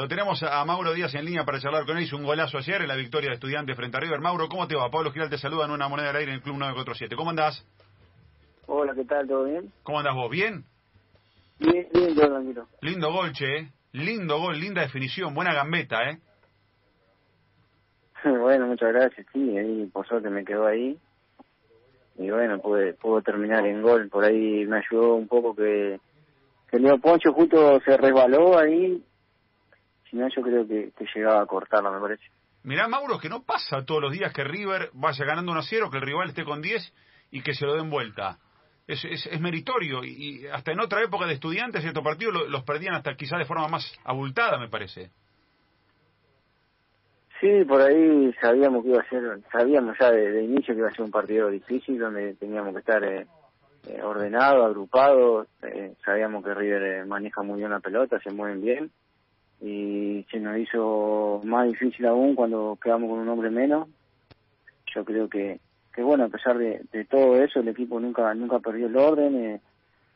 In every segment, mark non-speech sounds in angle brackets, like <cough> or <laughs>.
lo tenemos a Mauro Díaz en línea para charlar con él. Hizo un golazo ayer en la victoria de estudiantes frente a River. Mauro, ¿cómo te va? Pablo Giral te saluda en una moneda al aire en el Club 947. ¿Cómo andás? Hola, ¿qué tal? ¿Todo bien? ¿Cómo andás vos? ¿Bien? Bien, bien, tranquilo. Lindo gol, che. ¿eh? Lindo gol, linda definición, buena gambeta, ¿eh? <laughs> bueno, muchas gracias. Sí, ahí por suerte me quedó ahí. Y bueno, pude, pude terminar en gol. Por ahí me ayudó un poco que, que Leo Poncho justo se resbaló ahí. Si no, yo creo que, que llegaba a cortarla, me parece. Mirá, Mauro, que no pasa todos los días que River vaya ganando 1 a 0, que el rival esté con 10 y que se lo den vuelta. Es, es, es meritorio y, hasta en otra época de estudiantes estos partidos los perdían hasta quizás de forma más abultada, me parece. Sí, por ahí sabíamos que iba a ser, sabíamos ya de, inicio que iba a ser un partido difícil donde teníamos que estar eh, eh ordenados, agrupados. Eh, sabíamos que River eh, maneja muy bien la pelota, se mueven bien y se nos hizo más difícil aún cuando quedamos con un hombre menos. Yo creo que, que bueno, a pesar de, de todo eso, el equipo nunca nunca perdió el orden. Eh,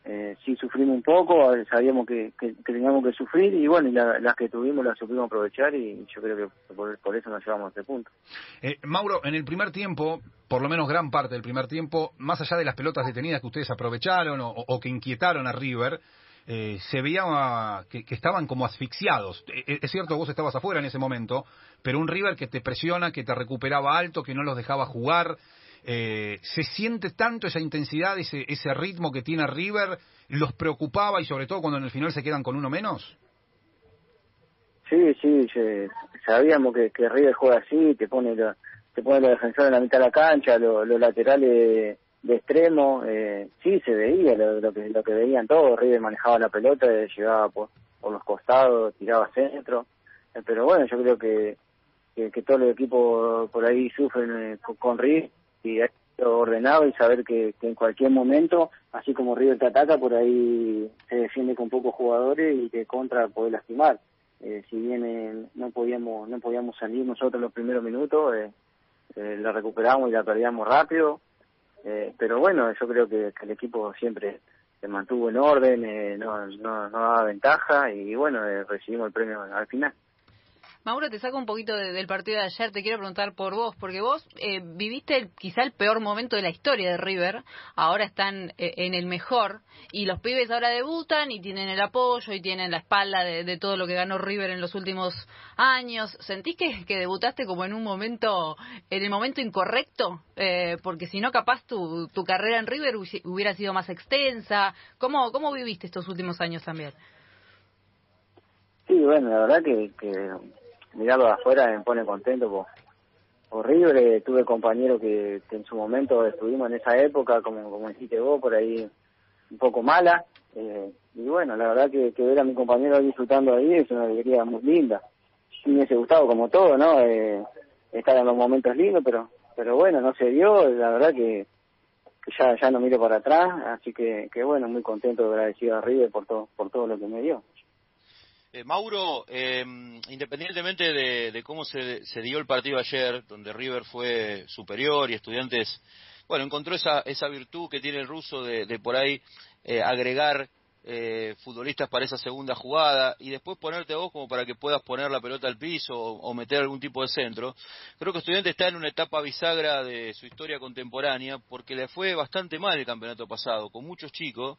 eh, sí sufrimos un poco, sabíamos que, que, teníamos que sufrir y bueno, y las que tuvimos las supimos aprovechar y yo creo que por, eso nos llevamos a este punto. Eh, Mauro, en el primer tiempo, por lo menos gran parte del primer tiempo, más allá de las pelotas detenidas que ustedes aprovecharon o, que inquietaron a River, eh, se veía que, estaban como asfixiados. Eh, es cierto, vos estabas afuera en ese momento, pero un River que te presiona, que te recuperaba alto, que no los dejaba jugar. Eh, ¿Se siente tanto esa intensidad, ese, ese ritmo que tiene River? ¿Los preocupaba y sobre todo cuando en el final se quedan con uno menos? Sí, sí, sabíamos que, que River juega así, te pone te pone los defensores en la mitad de la cancha, los laterales de extremo, eh, sí se veía lo, que lo que veían todos, River manejaba la pelota, llegaba por, por los costados, tiraba centro, eh, pero bueno, yo creo que, que, todos los equipos por ahí sufren eh, con River y ordenado y saber que, en cualquier momento, así como River te ataca, por ahí se defiende con pocos jugadores y que contra puede lastimar. Eh, si bien eh, no podíamos no podíamos salir nosotros los primeros minutos, la recuperamos y la perdíamos rápido. Eh, pero bueno, yo creo que, el equipo siempre se mantuvo en orden, no, no, no daba ventaja y bueno, recibimos el premio al final. Mauro, te saco un poquito del partido de ayer, te quiero preguntar por vos, porque vos eh, viviste quizá el peor momento de la historia de River, ahora están eh, en el mejor, y los pibes ahora debutan y tienen el apoyo y tienen la espalda de, todo lo que ganó River en los últimos años. ¿Sentís que, que debutaste como en un momento, en el momento incorrecto? Eh, porque si no, capaz tu, tu carrera en River hubiera sido más extensa. ¿Cómo, cómo viviste estos últimos años también? Sí, bueno, la verdad que mirarlo de afuera me pone contento por, horrible tuve compañeros que, en su momento estuvimos en esa época como como dijiste vos por ahí un poco mala eh, y bueno la verdad que, que ver a mi compañero disfrutando ahí es una alegría muy linda. Sí me hubiese gustado como todo no eh, estar en los momentos lindos pero pero bueno no se dio la verdad que, que ya ya no miro para atrás así que que bueno muy contento agradecido a River por todo por todo lo que me dio eh, Mauro, em, independientemente de, cómo se, dio el partido ayer, donde River fue superior y Estudiantes, bueno, encontró esa, esa virtud que tiene el ruso de, por ahí eh, agregar eh, futbolistas para esa segunda jugada y después ponerte vos como para que puedas poner la pelota al piso o, meter algún tipo de centro. Creo que Estudiantes está en una etapa bisagra de su historia contemporánea porque le fue bastante mal el campeonato pasado, con muchos chicos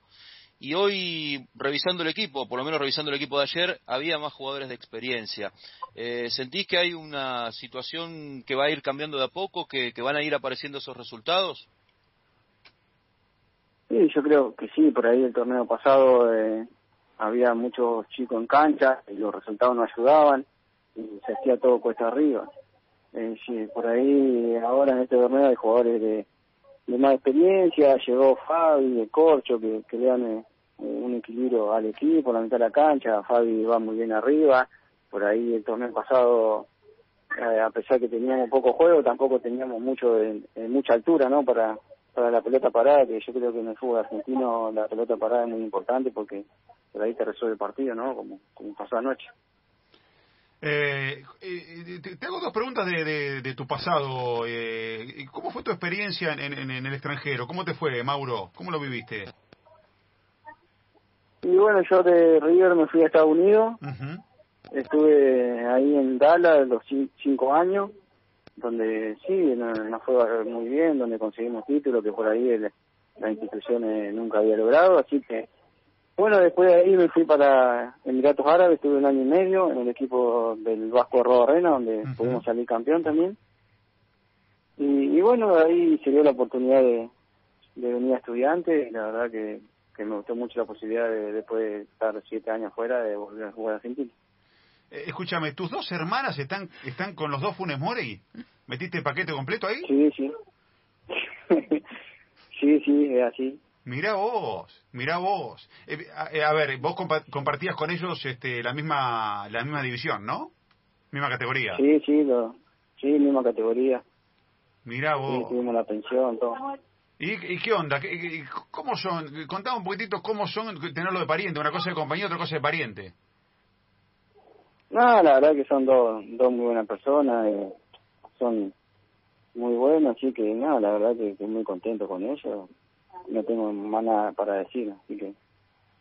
y hoy revisando el equipo, por lo menos revisando el equipo de ayer, había más jugadores de experiencia. Eh, ¿Sentís que hay una situación que va a ir cambiando de a poco, que, van a ir apareciendo esos resultados? Sí, yo creo que sí, por ahí el torneo pasado eh, había muchos chicos en cancha y los resultados no ayudaban y se hacía todo cuesta arriba. Eh, sí, por ahí ahora en este torneo hay jugadores de, de más experiencia, llegó Fabi, de Corcho, que, que le dan eh, un equilibrio al equipo, la mitad de la cancha, Fabi va muy bien arriba, por ahí el torneo pasado, eh, a pesar que teníamos poco juego, tampoco teníamos mucho de, mucha altura, ¿no? Para, para la pelota parada, que yo creo que en el fútbol argentino la pelota parada es muy importante porque por ahí te resuelve el partido, ¿no? Como, como pasó anoche. Eh, eh, te, hago dos preguntas de, de, tu pasado. Eh, ¿Cómo fue tu experiencia en, en, el extranjero? ¿Cómo te fue, Mauro? ¿Cómo lo viviste? Y bueno, yo de River me fui a Estados Unidos. estuve ahí en Dallas los cin- cinco años, donde sí, nos no fue muy bien, donde conseguimos títulos que por ahí el- la institución eh, nunca había logrado, así que bueno, después de ahí me fui para Emiratos Árabes, estuve un año y medio en el equipo del Vasco de Robarrena, donde pudimos salir campeón también. Y, y bueno, ahí se dio la oportunidad de, de venir a estudiante y la verdad que, que me gustó mucho la posibilidad de después de estar siete años fuera de volver a jugar a Argentina. Eh, escúchame, ¿tus dos hermanas están están con los dos Funes Mori? ¿Metiste el paquete completo ahí? Sí, sí. <laughs> sí, sí, es así. Mirá vos, mirá vos. Eh, a, eh, a ver, vos compa- compartías con ellos este, la misma la misma división, ¿no? Misma categoría. Sí, sí, lo, sí, misma categoría. Mirá Sí, vos. tuvimos la pensión, todo. ¿Y, y qué onda? ¿Qué- qué- ¿Cómo son? Contame un poquitito cómo son tenerlo de pariente. Una cosa de compañía, otra cosa de pariente. No, la verdad que son dos, dos muy buenas personas, eh, son muy buenos, así que no, la verdad que, que muy contento con ellos. No tengo más nada para decir, así que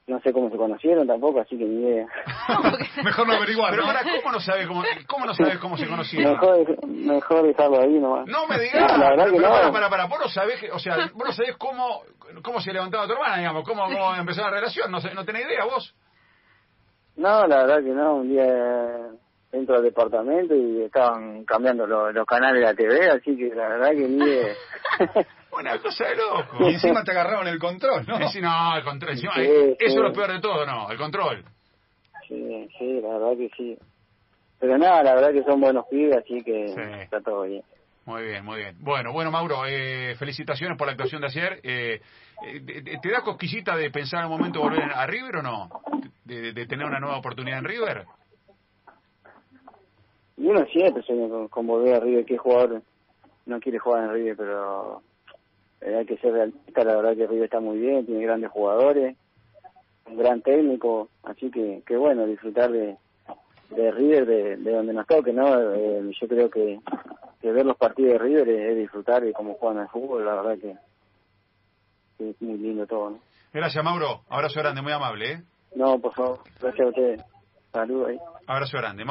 no sé cómo se conocieron tampoco, así que ni idea. <laughs> Mejor no averiguar, Pero ¿no? ahora, ¿cómo no sabes cómo, cómo, no sabes cómo se conocieron? Mejor, mejor dejarlo ahí nomás. No me digas. La verdad que pero no. para, para, para, vos no sabés, que- o sea, vos no sabés cómo, cómo se levantaba tu hermana, digamos, cómo, cómo empezó la relación, no, sé, no tenés idea vos. No, la verdad que no, un día entro al departamento y estaban cambiando los, los canales de la TV, así que la verdad que ni idea. <laughs> Una cosa de loco. Y encima te agarraron el control, ¿no? Sí, no, el control. encima, Sí, eh, sí. Eso es lo peor de todo, no, el control. Sí, sí, la verdad que sí. Pero nada, la verdad que son buenos pibes, así que Sí. está todo bien. Muy bien, muy bien. Bueno, bueno, Mauro, eh, felicitaciones por la actuación de ayer. Eh, eh, ¿te, da cosquillita de pensar en un momento volver a River o no? De, de tener una nueva oportunidad en River. Y uno siempre sueña con, con volver a River, que jugador no quiere jugar en River, pero eh, hay que ser realista, la verdad que River está muy bien, tiene grandes jugadores, un gran técnico, así que, que bueno, disfrutar de, de River, de, de donde nos toque, ¿no? Eh, yo creo que, que ver los partidos de River es, es disfrutar de cómo juegan al fútbol, la verdad que, que es muy lindo todo, ¿no? Gracias, Mauro. Abrazo grande, muy amable, ¿eh? No, por favor, gracias a ustedes. Saludos ahí. Abrazo grande.